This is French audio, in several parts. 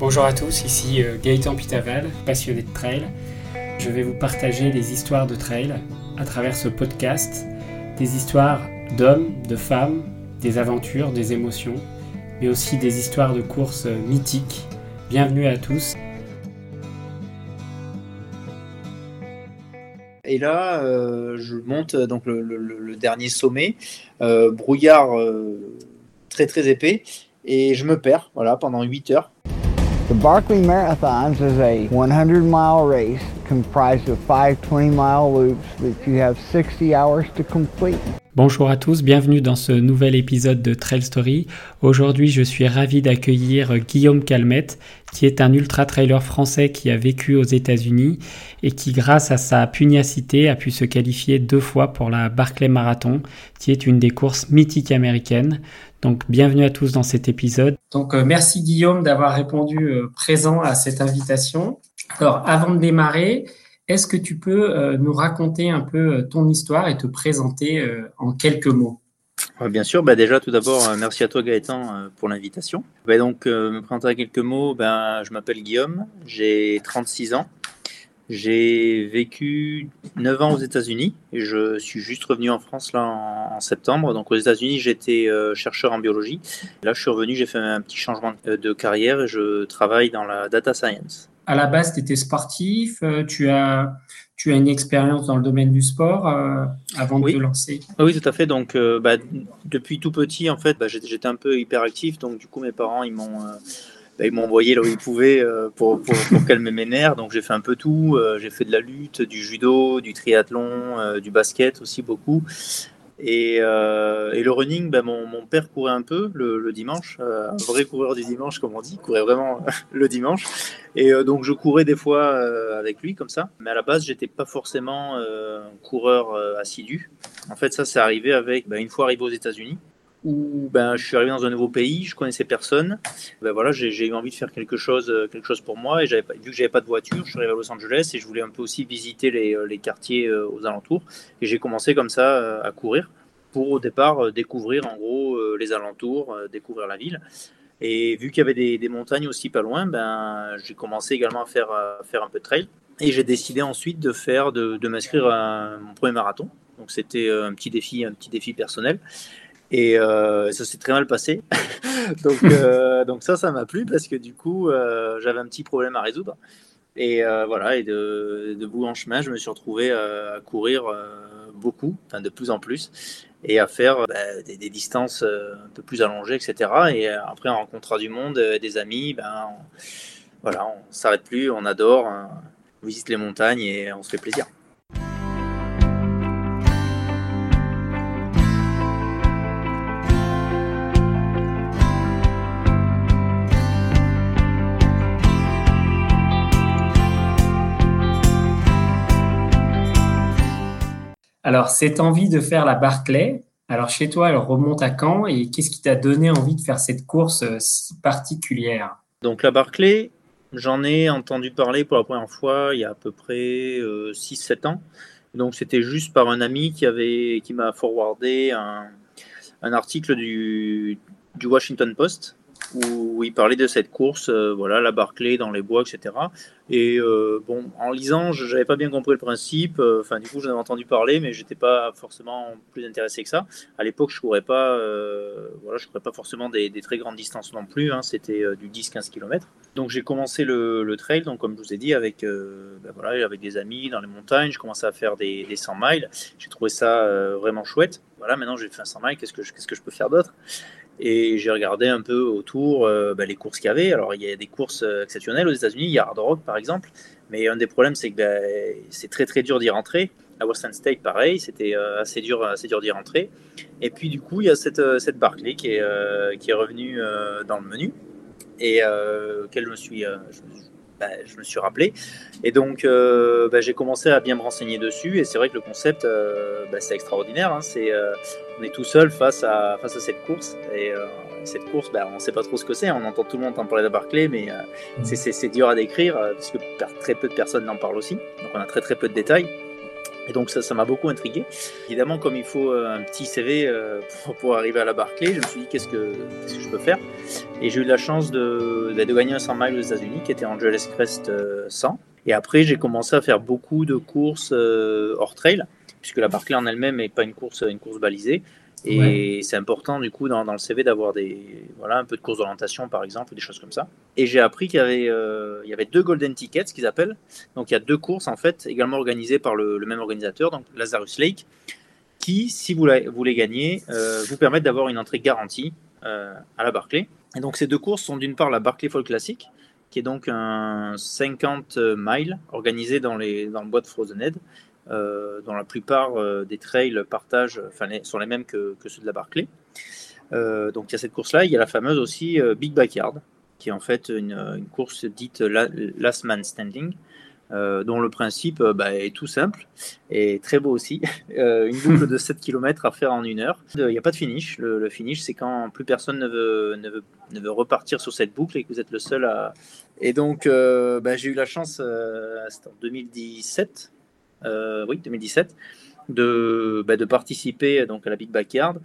Bonjour à tous, ici euh, Gaëtan Pitaval, passionné de trail. Je vais vous partager des histoires de trail à travers ce podcast, des histoires d'hommes, de femmes, des aventures, des émotions, mais aussi des histoires de courses mythiques. Bienvenue à tous. Et là, euh, je monte donc le, dernier sommet, euh, brouillard euh, très très épais, et je me perds voilà, pendant 8 heures. The Barkley Marathons is a 100 mile race comprised of five 20 mile loops that you have 60 hours to complete. Bonjour à tous, bienvenue dans ce nouvel épisode de Trail Story. Aujourd'hui, je suis ravi d'accueillir Guillaume Calmette, qui est un ultra-trailer français qui a vécu aux États-Unis et qui, grâce à sa pugnacité, a pu se qualifier deux fois pour la Barclay Marathon, qui est une des courses mythiques américaines. Donc, bienvenue à tous dans cet épisode. Donc, euh, merci Guillaume d'avoir répondu euh, présent à cette invitation. Alors, avant de démarrer, est-ce que tu peux euh, nous raconter un peu ton histoire et te présenter euh, en quelques mots? Euh, Bien sûr, bah déjà tout d'abord, euh, merci à toi Gaëtan euh, pour l'invitation. Bah donc, euh, me présenter en quelques mots, ben, je m'appelle Guillaume, j'ai 36 ans. J'ai vécu 9 ans aux États-Unis et je suis juste revenu en France là en, en septembre. Donc aux États-Unis, j'étais euh, chercheur en biologie. Là, je suis revenu, j'ai fait un petit changement de, de carrière et je travaille dans la data science. À la base, tu étais sportif, euh, tu as, tu as une expérience dans le domaine du sport euh, avant de te lancer. Ah Oui, tout à fait. Donc, euh, bah, depuis tout petit, en fait, bah, j'étais un peu hyperactif. Donc, du coup, mes parents, ils m'ont, ils m'ont envoyé là où ils pouvaient euh, pour, calmer mes nerfs. Donc, j'ai fait un peu tout. Euh, j'ai fait de la lutte, du judo, du triathlon, euh, du basket aussi beaucoup. Et, le running, bah, mon, père courait un peu le, dimanche, un vrai coureur du dimanche, comme on dit, courait vraiment le dimanche. Et donc je courais des fois avec lui comme ça, mais à la base j'étais pas forcément un coureur assidu. En fait ça c'est arrivé avec bah, une fois arrivé aux États-Unis où ben je suis arrivé dans un nouveau pays, je connaissais personne. Ben voilà, j'ai eu envie de faire quelque chose, euh, quelque chose pour moi et vu que j'avais pas de voiture, je suis arrivé à Los Angeles et je voulais un peu aussi visiter les, euh, quartiers euh, aux alentours et j'ai commencé comme ça à courir pour au départ découvrir en gros les alentours, découvrir la ville. Et vu qu'il y avait des, montagnes aussi pas loin, ben j'ai commencé également à faire, faire un peu de trail. Et j'ai décidé ensuite de faire, de, m'inscrire à mon premier marathon. Donc c'était un petit défi, un petit défi personnel. Et euh, ça s'est très mal passé. donc, euh, donc ça, ça m'a plu parce que du coup, euh, j'avais un petit problème à résoudre. Et euh, voilà, et de, de bout en chemin, je me suis retrouvé euh, à courir euh, beaucoup, enfin de plus en plus, et à faire bah, des, distances un peu plus allongées, etc. Et après, en rencontrant du monde, des amis, ben, on, voilà, on s'arrête plus, on adore, on visite les montagnes et on se fait plaisir. Alors, cette envie de faire la Barclay, alors chez toi, elle remonte à quand et qu'est-ce qui t'a donné envie de faire cette course euh, si particulière? Donc la Barclay, j'en ai entendu parler pour la première fois il y a à peu près euh, 6-7 ans. Donc c'était juste par un ami qui m'a forwardé un, un article du, du Washington Post où il parlait de cette course, euh, voilà, la Barclay dans les bois, etc. Et euh, bon, en lisant, je n'avais pas bien compris le principe. euh, Enfin, du coup, j'en avais entendu parler, mais j'étais pas forcément plus intéressé que ça. À l'époque, je courais pas, euh, voilà, je courais pas forcément des, des très grandes distances non plus. hein, C'était euh, du 10-15 km. Donc, j'ai commencé le, le trail, donc comme je vous ai dit, avec, euh, ben voilà, avec des amis dans les montagnes. Je commençais à faire des, des 100 miles. J'ai trouvé ça euh, vraiment chouette. Voilà, maintenant j'ai fait un 100 miles. Qu'est-ce que je, qu'est-ce que je peux faire d'autre? Et j'ai regardé un peu autour euh, bah, les courses qu'il y avait. Alors, il y a des courses euh, exceptionnelles aux États-Unis. Il y a Hard Rock, par exemple. Mais un des problèmes, c'est que bah, c'est très, très dur d'y rentrer. À Western State, pareil, c'était euh, assez dur, assez dur d'y rentrer. Et puis, du coup, il y a cette, cette Barclay qui est, euh, revenue dans le menu et auquel je, me suis- bah, je me suis rappelé. Et donc, euh, bah, j'ai commencé à bien me renseigner dessus. Et c'est vrai que le concept, euh, bah, c'est extraordinaire. hein. C'est, euh, on est tout seul face à, face à cette course. Et cette course, on ne sait pas trop ce que c'est. On entend tout le monde en parler de Barclay, mais euh, c'est- c'est c'est dur à décrire parce que très peu de personnes n'en parlent aussi. Donc, on a très très peu de détails. Et donc ça, ça m'a beaucoup intrigué. Évidemment, comme il faut euh, un petit CV euh, pour, arriver à la Barclay, je me suis dit qu'est-ce que, qu'est-ce que je peux faire? Et j'ai eu la chance de, de gagner un 100 miles aux États-Unis, qui était Angeles Crest 100. Et après, j'ai commencé à faire beaucoup de courses hors trail, puisque la Barclay en elle-même n'est pas une course, une course balisée. Et c'est important du coup dans, dans le CV d'avoir des voilà un peu de courses d'orientation par exemple, des choses comme ça. Et j'ai appris qu'il y avait euh, il y avait deux golden tickets, ce qu'ils appellent. Donc il y a deux courses en fait également organisées par le, le même organisateur, donc Lazarus Lake, qui si vous, la, vous les gagnez euh, vous permettent d'avoir une entrée garantie euh, à la Barclay. Et donc ces deux courses sont d'une part la Barclay Fall Classic, qui est donc un 50 miles organisé dans les dans le bois de Frozenhead euh, dont la plupart euh, des trails partagent, enfin, sont les mêmes que, ceux de la Barclay. Euh, donc il y a cette course-là, il y a la fameuse aussi Big Backyard, qui est en fait une, course dite Last Man Standing, dont le principe bah, est tout simple et très beau aussi. une boucle de 7 km à faire en une heure. Il n'y a pas de finish. Le, finish, c'est quand plus personne ne veut, ne, veut, ne veut, repartir sur cette boucle et que vous êtes le seul à. Et donc, bah, j'ai eu la chance, en 2017, euh, oui, 2017, de, bah, de participer donc, à la Big Backyard.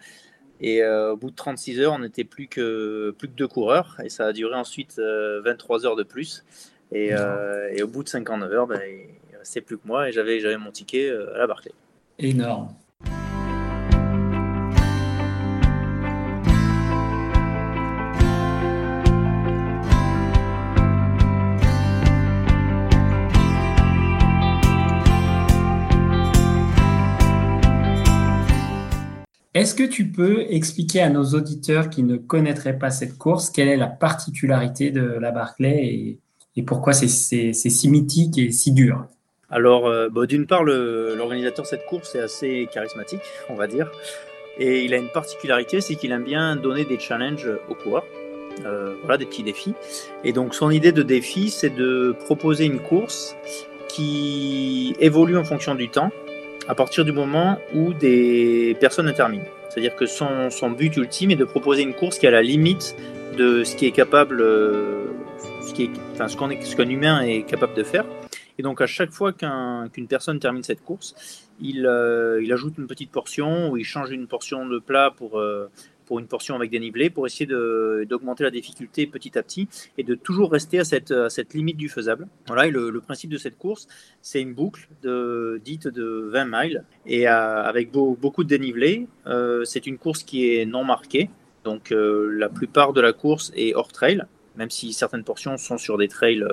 Et euh, au bout de 36 heures, on n'était plus que, plus que deux coureurs. Et ça a duré ensuite 23 euh, heures de plus. Et, au bout de 59 heures, bah, il restait plus que moi et j'avais mon ticket à la Barclay. Énorme. Est-ce que tu peux expliquer à nos auditeurs qui ne connaîtraient pas cette course quelle est la particularité de la Barclay et, pourquoi c'est si mythique et si dur? Alors, euh, d'une part, l'organisateur de cette course est assez charismatique, on va dire. Et il a une particularité, c'est qu'il aime bien donner des challenges aux coureurs. Euh, voilà, des petits défis. Et donc, son idée de défi, c'est de proposer une course qui évolue en fonction du temps à partir du moment où des personnes terminent. C'est-à-dire que son, but ultime est de proposer une course qui est à la limite de ce qui est capable, euh, ce qui est, ce qu'un humain est capable de faire. Et donc à chaque fois qu'une personne termine cette course, il, euh, il, ajoute une petite portion ou il change une portion de plat pour, euh, pour une portion avec dénivelé pour essayer d'augmenter la difficulté petit à petit et de toujours rester à cette, à cette limite du faisable. Voilà, le, principe de cette course, c'est une boucle dite de 20 miles et euh, avec beaucoup de dénivelé. Euh, c'est une course qui est non marquée, donc euh, la plupart de la course est hors trail, même si certaines portions sont sur des trails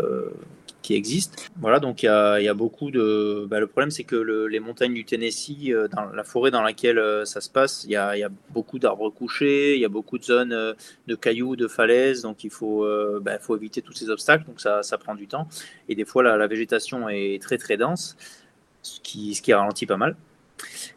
qui existent. Voilà, donc il y a, beaucoup de. Bah, le problème, c'est que les montagnes du Tennessee, euh, dans la forêt dans laquelle euh, ça se passe, il y a, beaucoup d'arbres couchés, il y a beaucoup de zones euh, de cailloux, de falaises, donc il faut, bah, éviter tous ces obstacles, donc ça, prend du temps. Et des fois, la, la végétation est très très dense, ce qui, ralentit pas mal.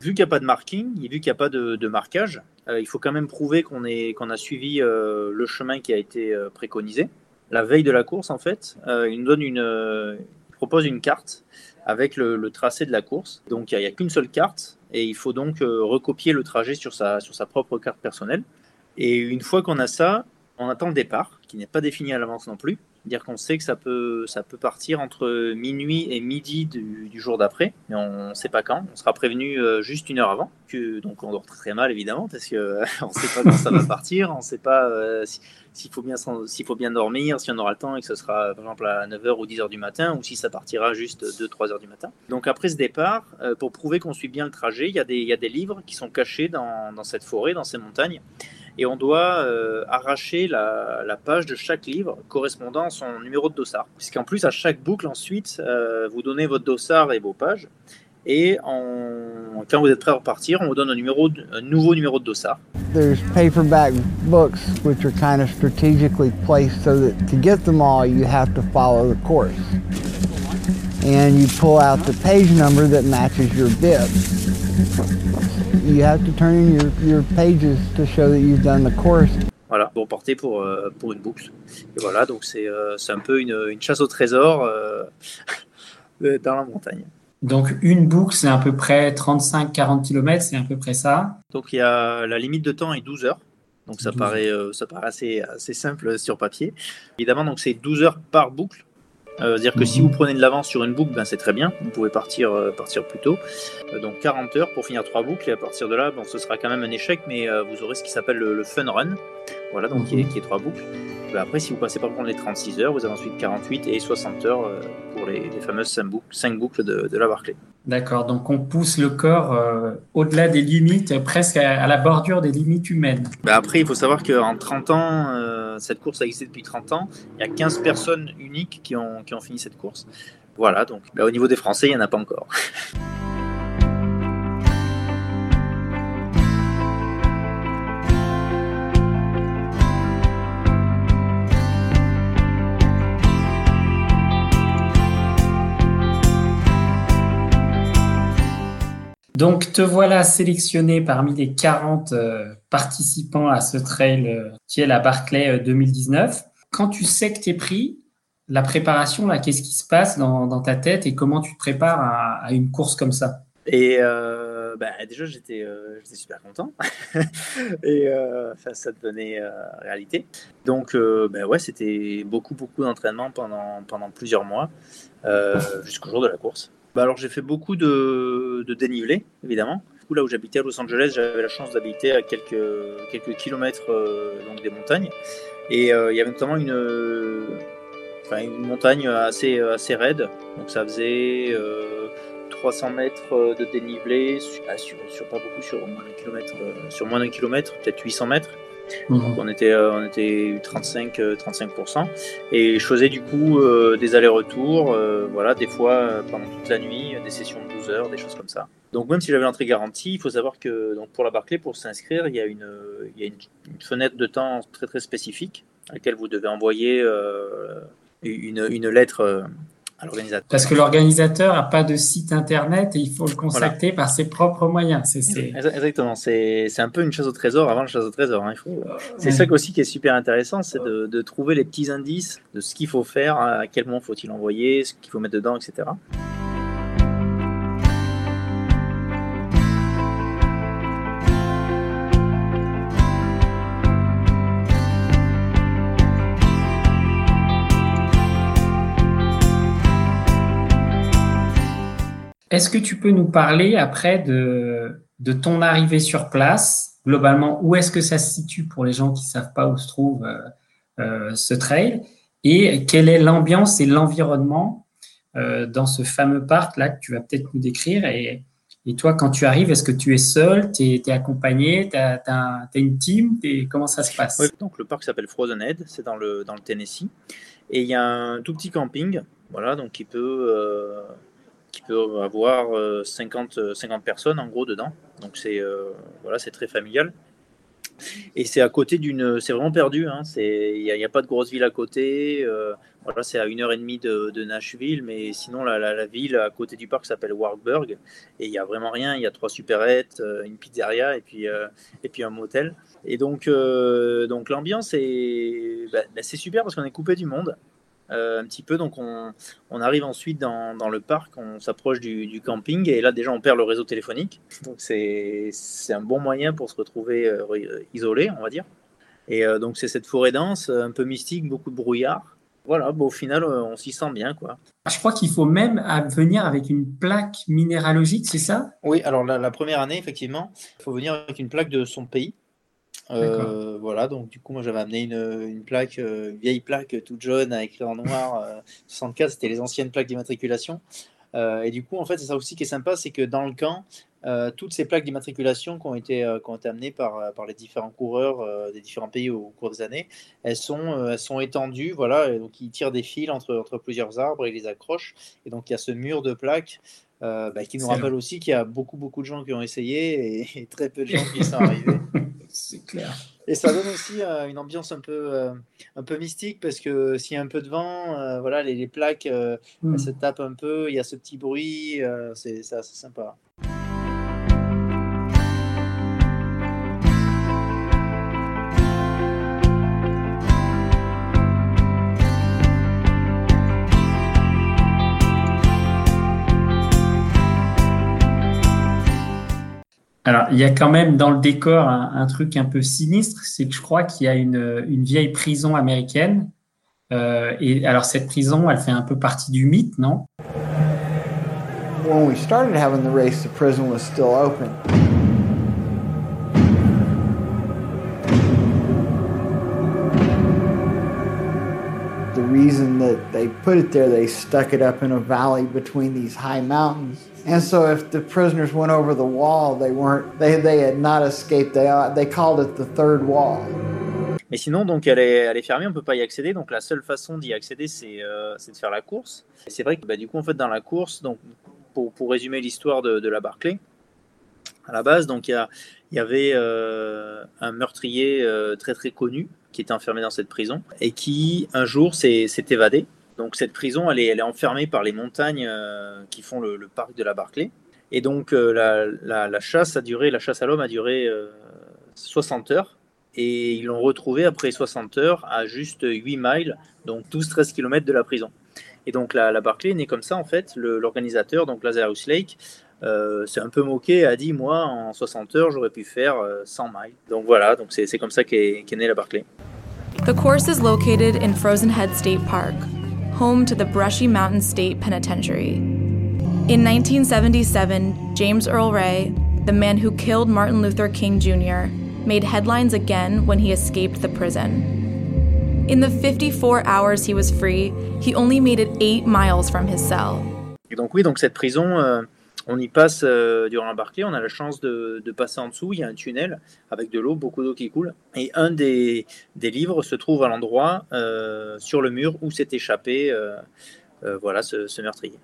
Vu qu'il n'y a pas de marking, vu qu'il a pas de, marquage, il faut quand même prouver qu'on a suivi le chemin qui a été préconisé la veille de la course, en fait, euh, il nous donne une, euh, propose une carte avec le, tracé de la course. Donc il n'y a, qu'une seule carte et il faut donc euh, recopier le trajet sur sa, sur sa propre carte personnelle. Et une fois qu'on a ça, on attend le départ, qui n'est pas défini à l'avance non plus. Dire qu'on sait que ça peut, ça peut partir entre minuit et midi du, jour d'après, mais on ne sait pas quand. On sera prévenu juste une heure avant. Que, donc on dort très mal évidemment, parce qu'on ne sait pas quand ça va partir, on ne sait pas si, s'il faut, bien, faut bien dormir, si on aura le temps et que ce sera par exemple à 9h ou 10h du matin, ou si ça partira juste 2-3 h du matin. Donc après ce départ, euh, pour prouver qu'on suit bien le trajet, il y, a des, y a des livres qui sont cachés dans, dans, cette forêt, dans ces montagnes, et on doit euh, arracher la, la, page de chaque livre correspondant à son numéro de dossard. Puisqu'en plus, à chaque boucle, ensuite, euh, vous donnez votre dossard et vos pages. Et en, quand vous êtes prêt à repartir, on vous donne un, numéro, un nouveau numéro de dossard. There's paperback books which are kind of strategically placed so that to get them all you have to follow the course. And you pull out the page number that matches your bib. You have to turn in your, your pages to show that you've done the course. Voilà, pour porter pour, euh, pour une boucle. Et voilà, donc c'est euh, un peu une, une, chasse au trésor euh, dans la montagne. Donc une boucle, c'est à peu près 35-40 km, c'est à peu près ça. Donc il y a la limite de temps est 12 heures. Donc ça paraît, euh, ça paraît assez, assez, simple sur papier. Évidemment, donc c'est 12 heures par boucle. Euh, C'est-à-dire que si Mhm. vous prenez de l'avance sur une boucle, ben, c'est très bien, vous pouvez partir, euh, partir plus tôt. Euh, donc 40 heures pour finir trois boucles, et à partir de là, bon, ce sera quand même un échec, mais euh, vous aurez ce qui s'appelle le, le fun run, voilà, donc qui, est, Mhm. qui est trois boucles. Ben, après, si vous passez par contre les 36 heures, vous avez ensuite 48 et 60 heures euh, pour les, les fameuses 5 boucles, cinq boucles de, de la Barclay. D'accord, donc on pousse le corps euh, au-delà des limites, euh, presque à, à la bordure des limites humaines. Ben, après, il faut savoir qu'en 30 ans, euh, cette course a existé depuis 30 ans, il y a 15 personnes uniques qui ont, qui ont fini cette course. Voilà, donc ben, au niveau des Français, il n'y en a pas encore. Donc te voilà sélectionné parmi les 40 euh, participants à ce trail euh, qui est la Barclay euh, 2019. Quand tu sais que tu es pris, la préparation, là, qu'est-ce qui se passe dans, ta tête et comment tu te prépares à, une course comme ça? Et euh, bah, déjà, j'étais euh, super content. et euh, ça devenait euh, réalité. Donc, euh, bah, ouais, c'était beaucoup, beaucoup d'entraînement pendant, pendant plusieurs mois, euh, jusqu'au jour de la course. Bah, alors, j'ai fait beaucoup de, de dénivelé, évidemment. Là où j'habitais à Los Angeles, j'avais la chance d'habiter à quelques, quelques kilomètres euh, donc des montagnes. Et euh, il y avait notamment une, une montagne assez, assez raide. Donc, ça faisait. euh, 300 mètres de dénivelé sur, ah, sur, sur pas beaucoup sur moins d'un kilomètre euh, sur moins d'un kilomètre peut-être 800 mètres donc on était euh, on était 35 euh, 35% et je faisais du coup euh, des allers-retours voilà des fois pendant toute la nuit des sessions de 12 heures des choses comme ça. Donc même si j'avais l'entrée garantie il faut savoir que donc pour la Barclay pour s'inscrire il y a une il y a une, fenêtre de temps très très spécifique à laquelle vous devez envoyer une, une lettre à l'organisateur. Parce que l'organisateur n'a pas de site internet et il faut le contacter par ses propres moyens. C'est, c'est... Exactement, c'est, c'est un peu une chasse au trésor avant la chasse au trésor. Hein. Il faut... C'est Ouais. ça aussi qui est super intéressant, c'est de, de trouver les petits indices de ce qu'il faut faire, à quel moment faut-il envoyer, ce qu'il faut mettre dedans, etc. Est-ce que tu peux nous parler après de, ton arrivée sur place? Globalement, où est-ce que ça se situe pour les gens qui ne savent pas où se trouve euh, euh, ce trail? Et quelle est l'ambiance et l'environnement euh, dans ce fameux parc là que tu vas peut-être nous décrire? Et, toi, quand tu arrives, est-ce que tu es seul? Tu es, accompagné? Tu as, une team? Comment ça se passe? Donc le parc s'appelle Frozen Head, c'est dans le, Tennessee. Et il y a un tout petit camping, voilà, donc qui peut, qui peut avoir euh, 50, 50 personnes en gros dedans. Donc c'est euh, voilà, c'est très familial. Et c'est à côté d'une. C'est vraiment perdu. Hein. Il n'y a, pas de grosse ville à côté. Euh, voilà, c'est à une heure et demie de, Nashville. Mais sinon, la, la, ville à côté du parc s'appelle Wartburg. Et il n'y a vraiment rien. Il y a trois supérettes, euh, une pizzeria et puis, euh, et puis un motel. Et donc, euh, donc l'ambiance, est, bah, bah, c'est super parce qu'on est coupé du monde. Euh, un petit peu. Donc, on, on arrive ensuite dans, dans, le parc, on s'approche du, du, camping et là, déjà, on perd le réseau téléphonique. Donc, c'est un bon moyen pour se retrouver euh, isolé, on va dire. Et euh, donc, c'est cette forêt dense, un peu mystique, beaucoup de brouillard. Voilà, bon, au final, euh, on s'y sent bien, quoi. Je crois qu'il faut même venir avec une plaque minéralogique, c'est ça? Oui, alors la, la, première année, effectivement, il faut venir avec une plaque de son pays. Euh, voilà, donc du coup, moi j'avais amené une, une plaque, euh, une vieille plaque toute jaune à écrire en noir. Euh, 64, c'était les anciennes plaques d'immatriculation. Euh, et du coup, en fait, c'est ça aussi qui est sympa, c'est que dans le camp, toutes ces plaques d'immatriculation qui ont été, qui ont été amenées par, par les différents coureurs des différents pays au cours des années, elles sont, elles sont étendues, voilà, et donc ils tirent des fils entre, entre plusieurs arbres et les accrochent. Et donc il y a ce mur de plaques bah, qui nous rappelle long. aussi qu'il y a beaucoup, beaucoup de gens qui ont essayé et, et très peu de gens qui sont arrivés. C'est clair. Et ça donne aussi euh, une ambiance un peu, euh, un peu mystique parce que s'il y a un peu de vent, euh, voilà, les, les plaques mm. se tapent un peu, il y a ce petit bruit, c'est assez sympa. Alors, il y a quand même dans le décor un, un truc un peu sinistre, c'est que je crois qu'il y a une, vieille prison américaine Euh, et alors cette prison, elle fait un peu partie du mythe, non? When we started having the race, the prison was still open. The reason that they put it there, they stuck it up in a valley between these high mountains. And so if the prisoners went over the wall, they weren't they, they had not escaped. They they called it the third wall. Mais sinon, donc, elle est, elle est fermée, on peut pas y accéder. Donc, la seule façon d'y accéder, c'est euh, de faire la course. C'est vrai que bah, du coup, en fait, dans la course, donc, pour, pour résumer l'histoire de, de, la Barclay, à la base, donc, il y, y, avait euh, un meurtrier euh, très très connu qui était enfermé dans cette prison et qui, un jour, s'est évadé. Donc, cette prison, elle est, enfermée par les montagnes euh, qui font le, parc de la Barclay. Et donc, euh, la, chasse a duré, la chasse à l'homme a duré 60 heures et ils l'ont retrouvé après 60 heures à juste 8 miles, donc 12-13 km de la prison. Et donc la, la Barclay est née comme ça en fait. L'organisateur, donc Lazarus Lake, euh, s'est un peu moqué, a dit moi en 60 heures j'aurais pu faire 100 miles. Donc voilà, donc c'est comme ça qu'est qu née la Barclay. The course is located in Frozen Head State Park, home to the Brushy Mountain State Penitentiary. In 1977, James Earl Ray, the man who killed Martin Luther King Jr., made headlines again when he escaped the prison. In the 54 hours he was free, he only made it 8 miles from his cell. Et donc oui, donc cette prison, euh, on y passe euh, durant Barclay, on a la chance de, passer en dessous, il y a un tunnel avec de l'eau, beaucoup d'eau qui coule, et un des, livres se trouve à l'endroit euh, sur le mur où s'est échappé euh, euh, voilà, ce meurtrier.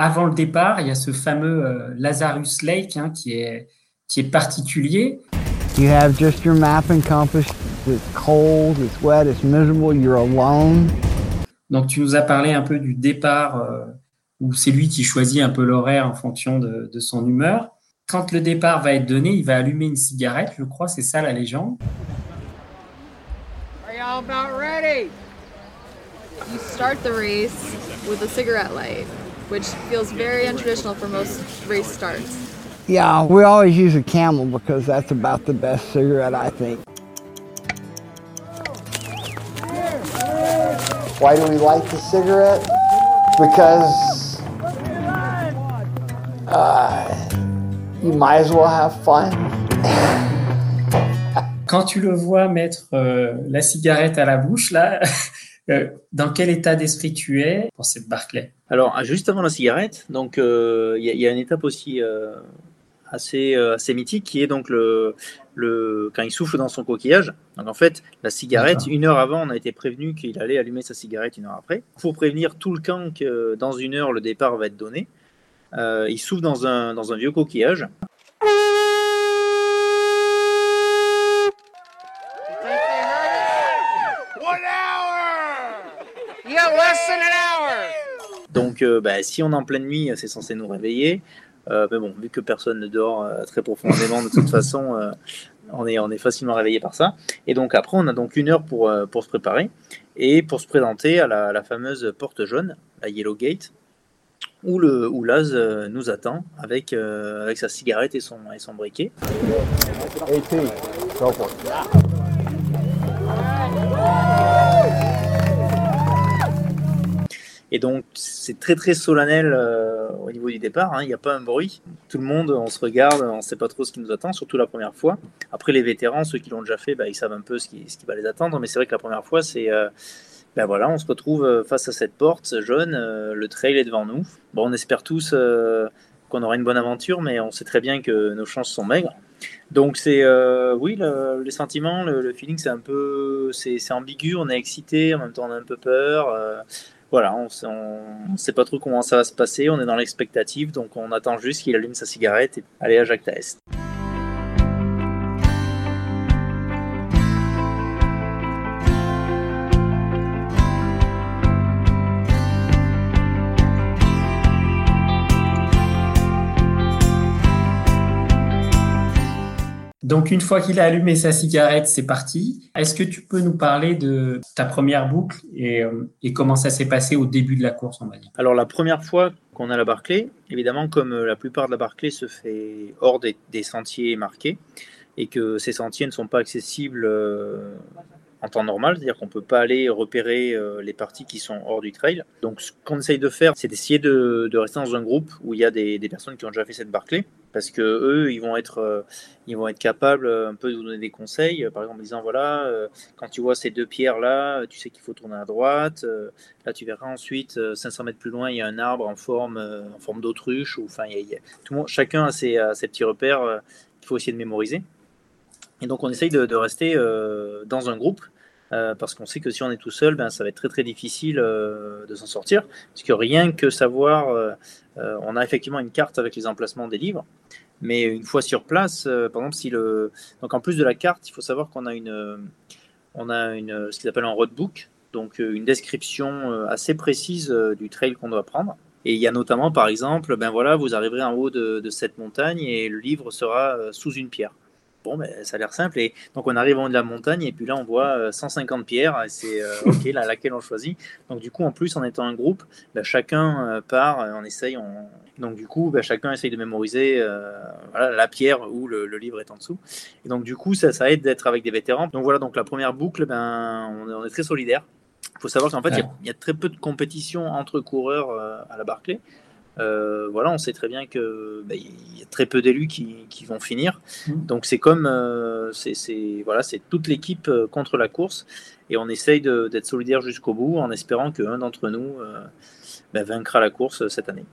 Avant le départ, il y a ce fameux euh, Lazarus Lake hein, qui, est, qui est particulier. You have just your map and compass. It's cold, it's wet, it's miserable, you're alone. Donc tu nous as parlé un peu du départ euh, où c'est lui qui choisit un peu l'horaire en fonction de, de, son humeur. Quand le départ va être donné, il va allumer une cigarette, je crois, c'est ça la légende. Are y'all about ready? You start the race with a cigarette light. Which feels very untraditional for most race starts. Yeah, we always use a camel because that's about the best cigarette, I think. Why do we light the cigarette? Because uh, you might as well have fun. Quand tu le vois mettre euh, la cigarette à la bouche, là, dans quel état d'esprit tu es pour cette Barclay? Alors, juste avant la cigarette, donc il euh, y, y, a une étape aussi euh, assez, euh, assez mythique qui est donc le, le, quand il souffle dans son coquillage. Donc en fait, la cigarette, une heure avant, on a été prévenu qu'il allait allumer sa cigarette une heure après. Pour prévenir tout le camp que dans une heure, le départ va être donné, il souffle dans un, dans un vieux coquillage. Donc, euh, bah, si on est en pleine nuit, c'est censé nous réveiller. Euh, mais bon, vu que personne ne dort euh, très profondément, de toute façon, on, est, on est facilement réveillé par ça. Et donc, après, on a donc une heure pour, pour se préparer et pour se présenter à la, fameuse porte jaune, la Yellow Gate, où, le, où Laz nous attend avec, avec sa cigarette et son, et son briquet. Et donc, c'est très très solennel euh, au niveau du départ. Il hein, n'y a pas un bruit. Tout le monde, on se regarde, on ne sait pas trop ce qui nous attend, surtout la première fois. Après, les vétérans, ceux qui l'ont déjà fait, bah, ils savent un peu ce qui, va les attendre. Mais c'est vrai que la première fois, c'est. Ben voilà, on se retrouve euh, face à cette porte jaune, le trail est devant nous. Bon, on espère tous qu'on aura une bonne aventure, mais on sait très bien que nos chances sont maigres. Donc c'est oui, le, les sentiments, le, le feeling, c'est un peu, c'est ambigu. On est excité, en même temps on a un peu peur voilà, on ne sait pas trop comment ça va se passer, on est dans l'expectative, donc on attend juste qu'il allume sa cigarette et aller à Jacques Taest. Donc une fois qu'il a allumé sa cigarette, c'est parti. Est-ce que tu peux nous parler de ta première boucle et, euh, comment ça s'est passé au début de la course, on va dire? Alors la première fois qu'on a la Barclay, évidemment comme euh, la plupart de la Barclay se fait hors des, sentiers marqués et que ces sentiers ne sont pas accessibles euh, en temps normal, c'est-à-dire qu'on ne peut pas aller repérer les parties qui sont hors du trail. Donc ce qu'on essaye de faire, c'est d'essayer de, rester dans un groupe où il y a des, personnes qui ont déjà fait cette Barclay, parce que eux, ils vont être, euh, ils vont être capables euh, un peu de vous donner des conseils, par exemple en disant voilà, quand tu vois ces deux pierres là, tu sais qu'il faut tourner à droite. là, tu verras ensuite 500 mètres plus loin, il y a un arbre en forme, en forme d'autruche. Ou enfin, tout le monde, chacun a ses, petits repères qu'il faut essayer de mémoriser. Et donc on essaye de, rester euh, dans un groupe euh, parce qu'on sait que si on est tout seul, ben, ça va être très très difficile euh, de s'en sortir. Parce que rien que savoir, on a effectivement une carte avec les emplacements des livres, mais une fois sur place, par exemple, si le, donc en plus de la carte, il faut savoir qu'on a une, on a une, ce qu'ils appellent un roadbook, donc une description assez précise du trail qu'on doit prendre. Et il y a notamment, par exemple, ben voilà, vous arriverez en haut de cette montagne et le livre sera sous une pierre. Bon, ben, ça a l'air simple. Et donc, on arrive en haut de la montagne et puis là, on voit 150 euh, pierres. Et c'est euh, OK, là, laquelle on choisit. Donc, du coup, en plus, en étant un groupe, ben, chacun euh, part, on essaye. On... Donc, du coup, ben, chacun essaye de mémoriser voilà, la pierre où le, livre est en dessous. Et donc, du coup, ça, ça aide d'être avec des vétérans. Donc, voilà, donc la première boucle, ben, on, est très solidaire. Il faut savoir qu'en fait, il y, a très peu de compétition entre coureurs à la Barclay. Euh, voilà, on sait très bien que bah, y a très peu d'élus qui, vont finir. Mmh. Donc c'est comme euh, c'est voilà, c'est toute l'équipe euh, contre la course et on essaye d'être solidaire jusqu'au bout en espérant qu'un d'entre nous bah, vaincra la course cette année.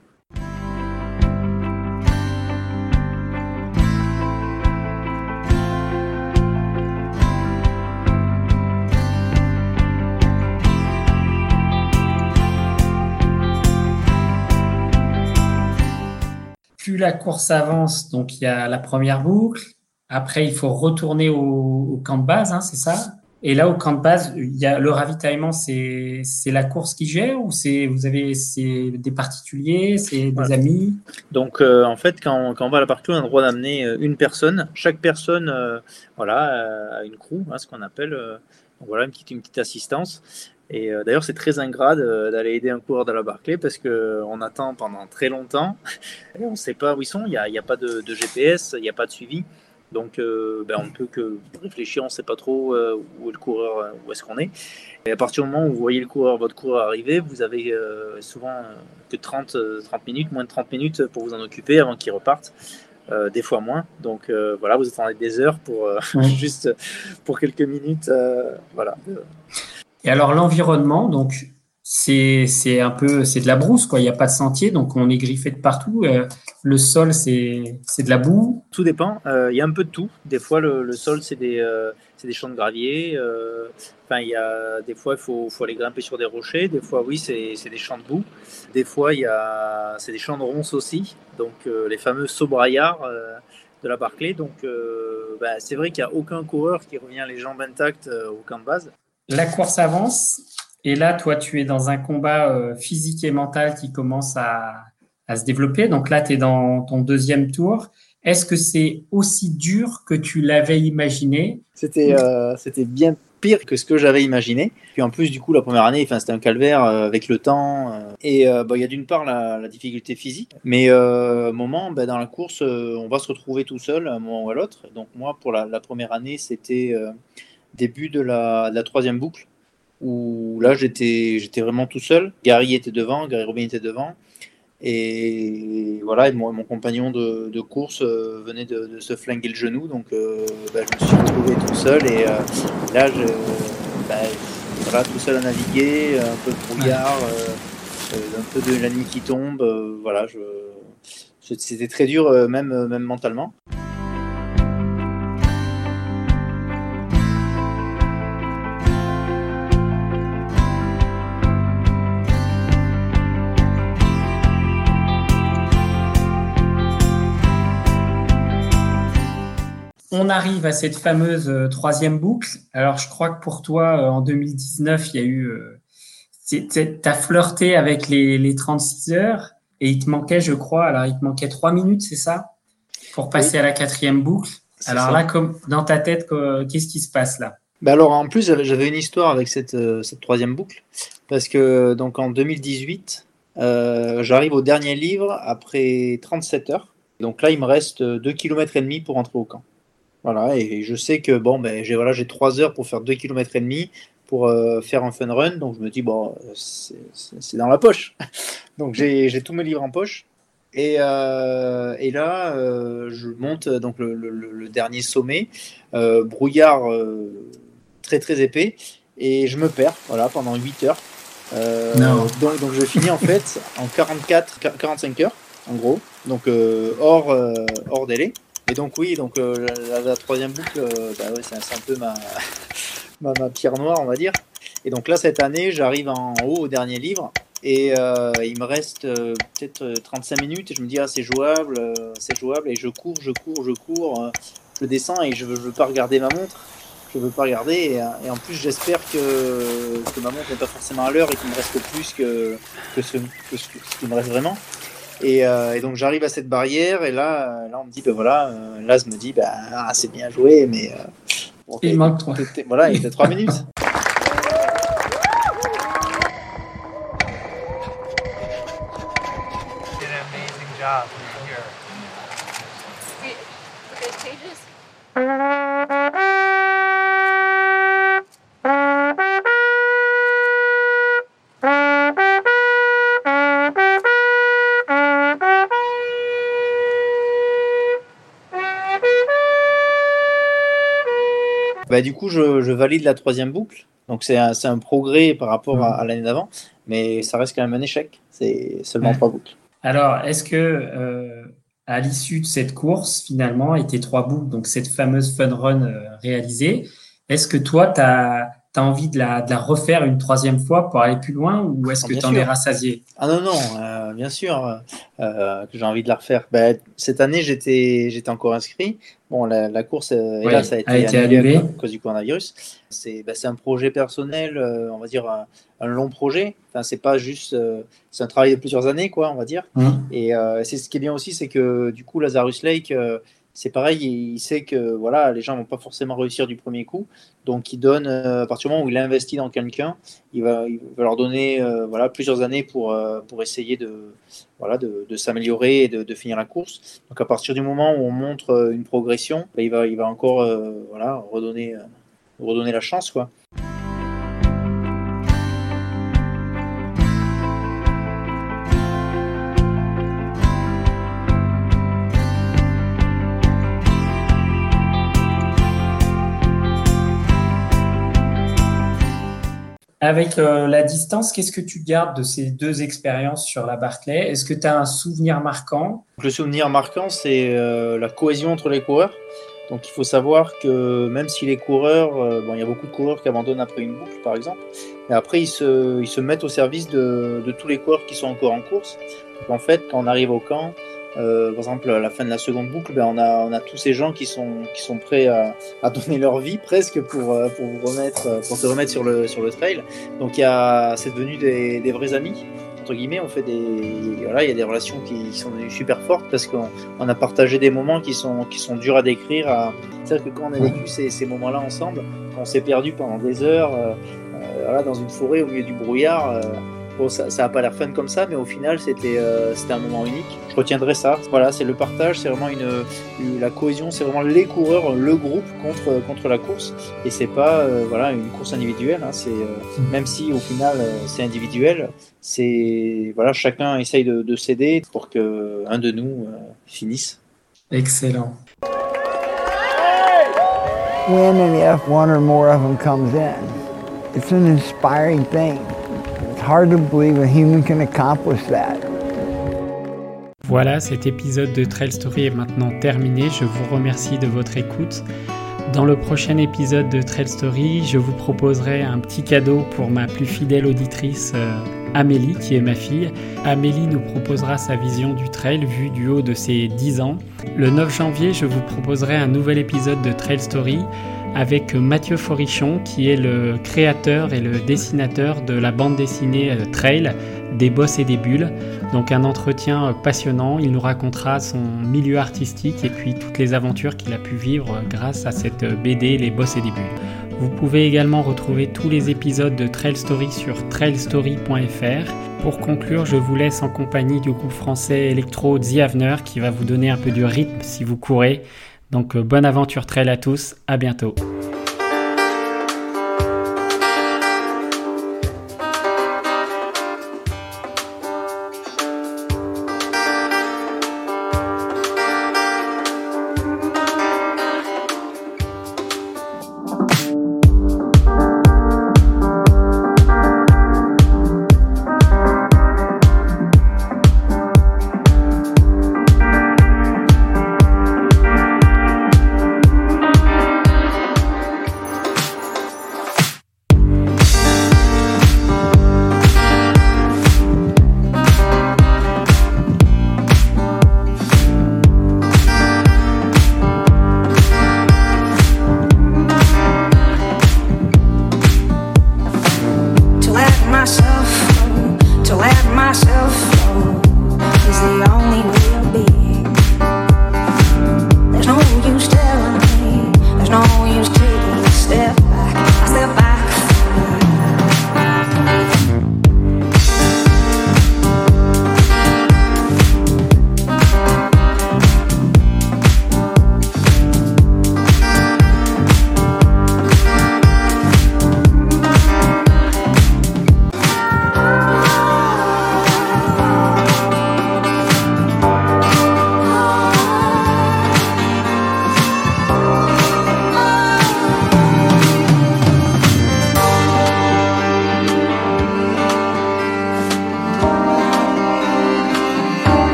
La course avance, donc il y a la première boucle. Après, il faut retourner au, camp de base, hein, c'est ça? Et là, au camp de base, il y a le ravitaillement, c'est la course qui gère ou c'est vous avez des particuliers, c'est des amis? Donc, euh, en fait, quand, quand, on va à la partie, on a le droit d'amener euh, une personne. Chaque personne, euh, voilà, a une crew, hein, ce qu'on appelle. voilà, une petite, une petite assistance. Et euh, d'ailleurs, c'est très ingrat d'aller aider un coureur de la Barclay parce qu'on attend pendant très longtemps et on ne sait pas où ils sont. Il n'y a, a, pas de, GPS, il n'y a pas de suivi. Donc, euh, ben, on ne peut que réfléchir, on ne sait pas trop euh, où est le coureur, où est-ce qu'on est. Et à partir du moment où vous voyez le coureur, votre coureur arriver, vous avez souvent que 30, 30 minutes, moins de 30 minutes pour vous en occuper avant qu'il reparte. des fois moins. Donc voilà, vous attendez des heures pour juste pour quelques minutes. voilà. Et alors l'environnement, donc c'est c'est un peu c'est de la brousse quoi. Il n'y a pas de sentier, donc on est griffé de partout. Euh, le sol c'est c'est de la boue. Tout dépend. Euh, il y a un peu de tout. Des fois le, le sol c'est des euh, c'est des champs de gravier. Enfin il y a des fois il faut faut aller grimper sur des rochers. Des fois oui c'est c'est des champs de boue. Des fois il y a c'est des champs de ronces aussi. Donc les fameux sobraillards de la Barclay. Donc bah, c'est vrai qu'il n'y a aucun coureur qui revient les jambes intactes au camp de base la course avance. Et là, toi, tu es dans un combat euh, physique et mental qui commence à, se développer. Donc là, tu es dans ton deuxième tour. Est-ce que c'est aussi dur que tu l'avais imaginé? C'était euh, bien pire que ce que j'avais imaginé. Puis en plus, du coup, la première année, c'était un calvaire euh, avec le temps. et bah, il y a d'une part la, difficulté physique, mais un moment, bah, dans la course, on va se retrouver tout seul à un moment ou à l'autre. Donc moi, pour la première année, c'était début de la, troisième boucle, où là j'étais j'étais vraiment tout seul. Gary était devant, Gary Robin était devant. Et voilà, et mon, mon compagnon de, course euh, venait de, se flinguer le genou, donc euh, bah, je me suis retrouvé tout seul. Et euh, là, je, bah, voilà, tout seul à naviguer, un peu de brouillard, un peu de la nuit qui tombe. voilà, je, c'était très dur, même, même mentalement. On arrive à cette fameuse euh, troisième boucle. Alors, je crois que pour toi, euh, en 2019, il y a eu, euh, tu as flirté avec les, 36 heures et il te manquait, je crois, alors il te manquait trois minutes, c'est ça, pour passer à la quatrième boucle. Alors là, comme dans ta tête, qu'est-ce qui se passe là? Bah alors en plus j'avais une histoire avec cette, cette, troisième boucle. Parce que donc en 2018 euh, j'arrive au dernier livre après 37 heures. Donc là il me reste 2 km et demi pour entrer au camp voilà et je sais que bon ben j'ai voilà j'ai 3 heures pour faire 2 km et demi pour euh, faire un fun run donc je me dis bon c'est dans la poche. Donc j'ai tous mes livres en poche. Et, euh, et là, euh, je monte donc le, le, le dernier sommet, brouillard très très épais. Et je me perds voilà, pendant 8 heures. Donc, donc, je finis en fait en 44, 45 heures en gros, donc hors, hors délai. Et donc oui, donc la, la, troisième boucle, bah ouais, c'est un peu ma, pierre noire, on va dire. Et donc là, cette année, j'arrive en haut au dernier livre. Et il me reste peut-être 35 minutes et je me dis ah c'est jouable, c'est jouable et je cours, je cours, je cours, je descends et je veux, je veux pas regarder ma montre je veux pas regarder. Et, en plus, j'espère que, ma montre n'est pas forcément à l'heure et qu'il me reste plus que, que, ce, que ce, qui me reste vraiment. Et, euh, et donc j'arrive à cette barrière et là, là on me dit, ben voilà, euh, Laz me dit, ben ah, c'est bien joué, mais euh, bon, il manque trois. Voilà, il était trois minutes. Bah, du coup, je, valide la troisième boucle. Donc, c'est un, un, progrès par rapport à, l'année d'avant, mais ça reste quand même un échec. C'est seulement trois boucles. Alors, est-ce que euh, à l'issue de cette course, finalement, et tes trois boucles, donc cette fameuse fun run euh, réalisée, est-ce que toi, tu as tu as envie de la, de la, refaire une troisième fois pour aller plus loin ou est-ce ah, que tu en es rassasié? Ah non, non, euh, bien sûr euh, que j'ai envie de la refaire. Ben, cette année, j'étais, j'étais encore inscrit. Bon, la, la course, euh, hélas, a été, annulée à cause du coronavirus. C'est, ben, c'est un projet personnel, on va dire un, un, long projet. Enfin, c'est pas juste, c'est un travail de plusieurs années, quoi, on va dire. Mmh. Et c'est ce qui est bien aussi, c'est que du coup, Lazarus Lake c'est pareil, il sait que voilà, les gens vont pas forcément réussir du premier coup, donc il donne euh, à partir du moment où il investit dans quelqu'un, il va, leur donner euh, voilà plusieurs années pour euh, pour essayer de voilà de, s'améliorer et de, finir la course. Donc à partir du moment où on montre une progression, ben, il va il va encore voilà redonner redonner la chance quoi. Avec euh, la distance, qu'est-ce que tu gardes de ces deux expériences sur la Barclay? Est-ce que tu as un souvenir marquant? Le souvenir marquant, c'est euh, la cohésion entre les coureurs. Donc il faut savoir que même si les coureurs, euh, bon, il y a beaucoup de coureurs qui abandonnent après une boucle par exemple, mais après ils se, ils se mettent au service de, de tous les coureurs qui sont encore en course. En fait, quand on arrive au camp, euh, par exemple, à la fin de la seconde boucle, ben, on, a, tous ces gens qui sont, prêts à, donner leur vie presque pour, euh, vous remettre, euh, se remettre sur le, trail. Donc, c'est devenu des, vrais amis. Guillemets, on fait des, il y a des relations qui sont devenues super fortes parce qu'on on a partagé des moments qui sont, durs à décrire. C'est-à-dire que quand on a vécu ces, moments-là ensemble, on s'est perdu pendant des heures, dans une forêt au milieu du brouillard ça, ça a pas l'air fun comme ça, mais au final, c'était euh, c'était un moment unique. Je retiendrai ça. Voilà, c'est le partage, c'est vraiment une, la cohésion, c'est vraiment les coureurs, le groupe contre contre la course. Et c'est pas euh, voilà une course individuelle. Hein, c'est euh, même si au final c'est individuel, c'est voilà chacun essaye de, de s'aider pour que un de nous finisse. Excellent. When any F1 or more of them comes in, it's an inspiring thing. Hard to believe a human can accomplish that. Voilà, cet épisode de Trail Story est maintenant terminé. Je vous remercie de votre écoute. Dans le prochain épisode de Trail Story, je vous proposerai un petit cadeau pour ma plus fidèle auditrice euh, Amélie, qui est ma fille. Amélie nous proposera sa vision du trail vue du haut de ses 10 ans. Le 9 janvier, je vous proposerai un nouvel épisode de Trail Story avec Mathieu Forichon, qui est le créateur et le dessinateur de la bande dessinée euh, Trail, des bosses et des bulles. Donc un entretien euh, passionnant, il nous racontera son milieu artistique et puis toutes les aventures qu'il a pu vivre euh, grâce à cette BD, les bosses et des bulles. Vous pouvez également retrouver tous les épisodes de Trail Story sur trailstory.fr. Pour conclure, je vous laisse en compagnie du groupe français Electro The Avener qui va vous donner un peu de rythme si vous courez. Donc bonne aventure trail à tous, à bientôt.